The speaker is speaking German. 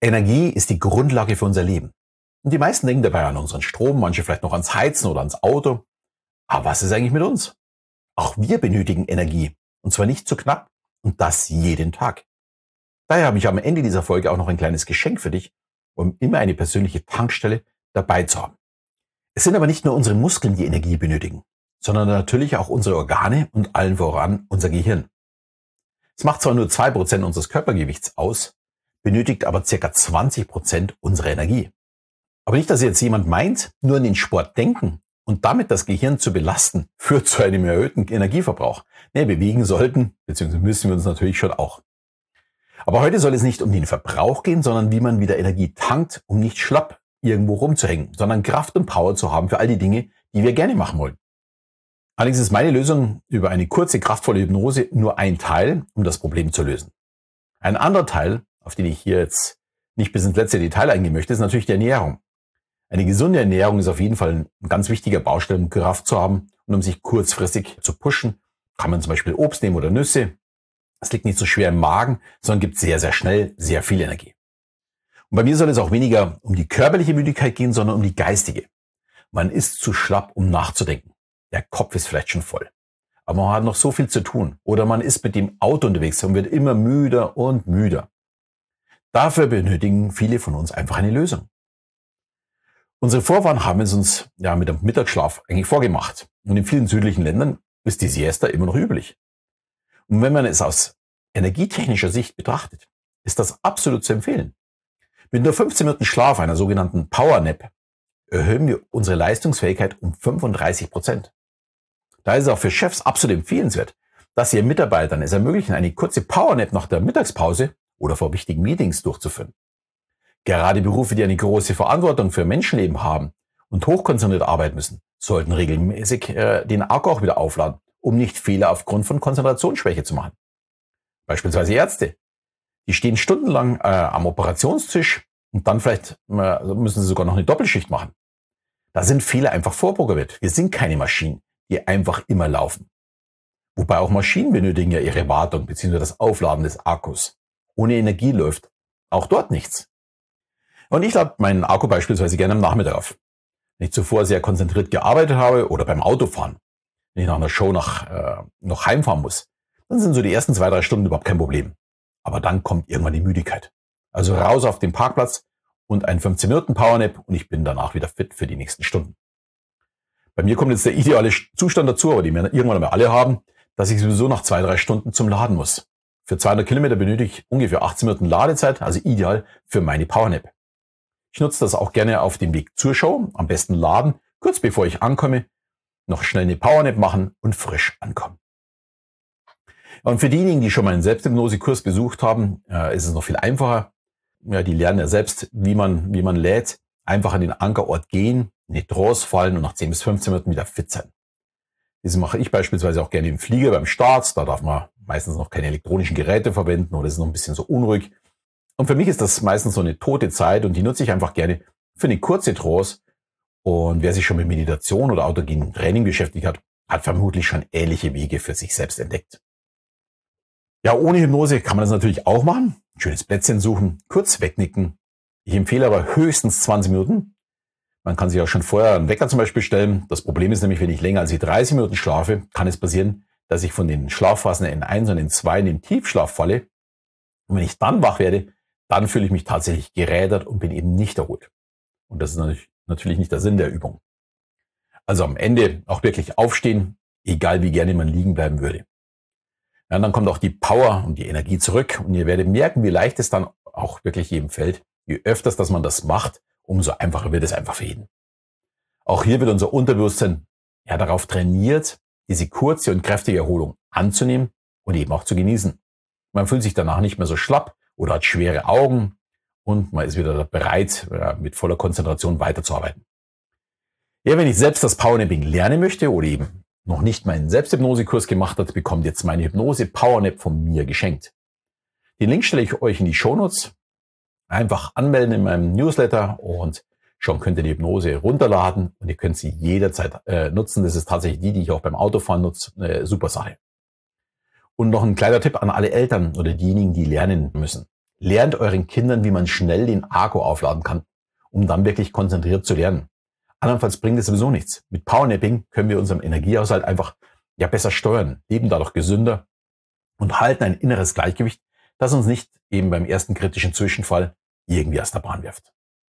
Energie ist die Grundlage für unser Leben. Und die meisten denken dabei an unseren Strom, manche vielleicht noch ans Heizen oder ans Auto. Aber was ist eigentlich mit uns? Auch wir benötigen Energie. Und zwar nicht zu knapp. Und das jeden Tag. Daher habe ich am Ende dieser Folge auch noch ein kleines Geschenk für dich, um immer eine persönliche Tankstelle dabei zu haben. Es sind aber nicht nur unsere Muskeln, die Energie benötigen, sondern natürlich auch unsere Organe und allen voran unser Gehirn. Es macht zwar nur zwei Prozent unseres Körpergewichts aus, benötigt aber circa 20 Prozent unserer Energie. Aber nicht, dass jetzt jemand meint, nur an den Sport denken und damit das Gehirn zu belasten, führt zu einem erhöhten Energieverbrauch. Nee, bewegen sollten, beziehungsweise müssen wir uns natürlich schon auch. Aber heute soll es nicht um den Verbrauch gehen, sondern wie man wieder Energie tankt, um nicht schlapp irgendwo rumzuhängen, sondern Kraft und Power zu haben für all die Dinge, die wir gerne machen wollen. Allerdings ist meine Lösung über eine kurze, kraftvolle Hypnose nur ein Teil, um das Problem zu lösen. Ein anderer Teil auf den ich hier jetzt nicht bis ins letzte Detail eingehen möchte, ist natürlich die Ernährung. Eine gesunde Ernährung ist auf jeden Fall ein ganz wichtiger Baustein, um Kraft zu haben und um sich kurzfristig zu pushen. Kann man zum Beispiel Obst nehmen oder Nüsse. Es liegt nicht so schwer im Magen, sondern gibt sehr, sehr schnell sehr viel Energie. Und bei mir soll es auch weniger um die körperliche Müdigkeit gehen, sondern um die geistige. Man ist zu schlapp, um nachzudenken. Der Kopf ist vielleicht schon voll. Aber man hat noch so viel zu tun. Oder man ist mit dem Auto unterwegs und wird immer müder und müder. Dafür benötigen viele von uns einfach eine Lösung. Unsere Vorfahren haben es uns ja mit dem Mittagsschlaf eigentlich vorgemacht. Und in vielen südlichen Ländern ist die Siesta immer noch üblich. Und wenn man es aus energietechnischer Sicht betrachtet, ist das absolut zu empfehlen. Mit nur 15 Minuten Schlaf, einer sogenannten Power Nap, erhöhen wir unsere Leistungsfähigkeit um 35 Prozent. Da ist es auch für Chefs absolut empfehlenswert, dass sie ihren Mitarbeitern es ermöglichen, eine kurze Power Nap nach der Mittagspause oder vor wichtigen Meetings durchzuführen. Gerade Berufe, die eine große Verantwortung für Menschenleben haben und hochkonzentriert arbeiten müssen, sollten regelmäßig äh, den Akku auch wieder aufladen, um nicht Fehler aufgrund von Konzentrationsschwäche zu machen. Beispielsweise Ärzte. Die stehen stundenlang äh, am Operationstisch und dann vielleicht äh, müssen sie sogar noch eine Doppelschicht machen. Da sind Fehler einfach vorprogrammiert. Wir sind keine Maschinen, die einfach immer laufen. Wobei auch Maschinen benötigen ja ihre Wartung bzw. das Aufladen des Akkus. Ohne Energie läuft auch dort nichts. Und ich lade meinen Akku beispielsweise gerne am Nachmittag auf. Wenn ich zuvor sehr konzentriert gearbeitet habe oder beim Autofahren, wenn ich nach einer Show nach, äh, noch heimfahren muss, dann sind so die ersten zwei, drei Stunden überhaupt kein Problem. Aber dann kommt irgendwann die Müdigkeit. Also raus auf den Parkplatz und ein 15 Minuten Powernap und ich bin danach wieder fit für die nächsten Stunden. Bei mir kommt jetzt der ideale Zustand dazu, aber die wir irgendwann mal alle haben, dass ich sowieso nach zwei, drei Stunden zum Laden muss. Für 200 Kilometer benötige ich ungefähr 18 Minuten Ladezeit, also ideal für meine Powernap. Ich nutze das auch gerne auf dem Weg zur Show, am besten laden, kurz bevor ich ankomme, noch schnell eine Powernap machen und frisch ankommen. Und für diejenigen, die schon mal einen Selbsthypnose-Kurs besucht haben, äh, ist es noch viel einfacher. Ja, die lernen ja selbst, wie man, wie man lädt. Einfach an den Ankerort gehen, in die Trance fallen und nach 10 bis 15 Minuten wieder fit sein. Das mache ich beispielsweise auch gerne im Flieger beim Start. Da darf man meistens noch keine elektronischen Geräte verwenden oder ist noch ein bisschen so unruhig. Und für mich ist das meistens so eine tote Zeit und die nutze ich einfach gerne für eine kurze Trance. Und wer sich schon mit Meditation oder autogenem Training beschäftigt hat, hat vermutlich schon ähnliche Wege für sich selbst entdeckt. Ja, ohne Hypnose kann man das natürlich auch machen. Ein schönes Plätzchen suchen, kurz wegnicken. Ich empfehle aber höchstens 20 Minuten. Man kann sich auch schon vorher einen Wecker zum Beispiel stellen. Das Problem ist nämlich, wenn ich länger als die 30 Minuten schlafe, kann es passieren, dass ich von den Schlafphasen N1 und N2 in den Tiefschlaf falle. Und wenn ich dann wach werde, dann fühle ich mich tatsächlich gerädert und bin eben nicht erholt. Und das ist natürlich nicht der Sinn der Übung. Also am Ende auch wirklich aufstehen, egal wie gerne man liegen bleiben würde. Ja, dann kommt auch die Power und die Energie zurück und ihr werdet merken, wie leicht es dann auch wirklich jedem fällt. Je öfters, dass man das macht, umso einfacher wird es einfach für jeden. Auch hier wird unser Unterbewusstsein ja darauf trainiert, diese kurze und kräftige Erholung anzunehmen und eben auch zu genießen. Man fühlt sich danach nicht mehr so schlapp oder hat schwere Augen und man ist wieder bereit, mit voller Konzentration weiterzuarbeiten. Ja, wenn ich selbst das Powernapping lernen möchte oder eben noch nicht meinen Selbsthypnosekurs gemacht hat, bekommt jetzt meine Hypnose Powernap von mir geschenkt. Den Link stelle ich euch in die Shownotes. Einfach anmelden in meinem Newsletter und schon könnt ihr die Hypnose runterladen und ihr könnt sie jederzeit äh, nutzen. Das ist tatsächlich die, die ich auch beim Autofahren nutze. Eine super Sache. Und noch ein kleiner Tipp an alle Eltern oder diejenigen, die lernen müssen. Lernt euren Kindern, wie man schnell den Akku aufladen kann, um dann wirklich konzentriert zu lernen. Andernfalls bringt es sowieso nichts. Mit Powernapping können wir unseren Energiehaushalt einfach ja besser steuern, leben dadurch gesünder und halten ein inneres Gleichgewicht das uns nicht eben beim ersten kritischen Zwischenfall irgendwie aus der Bahn wirft.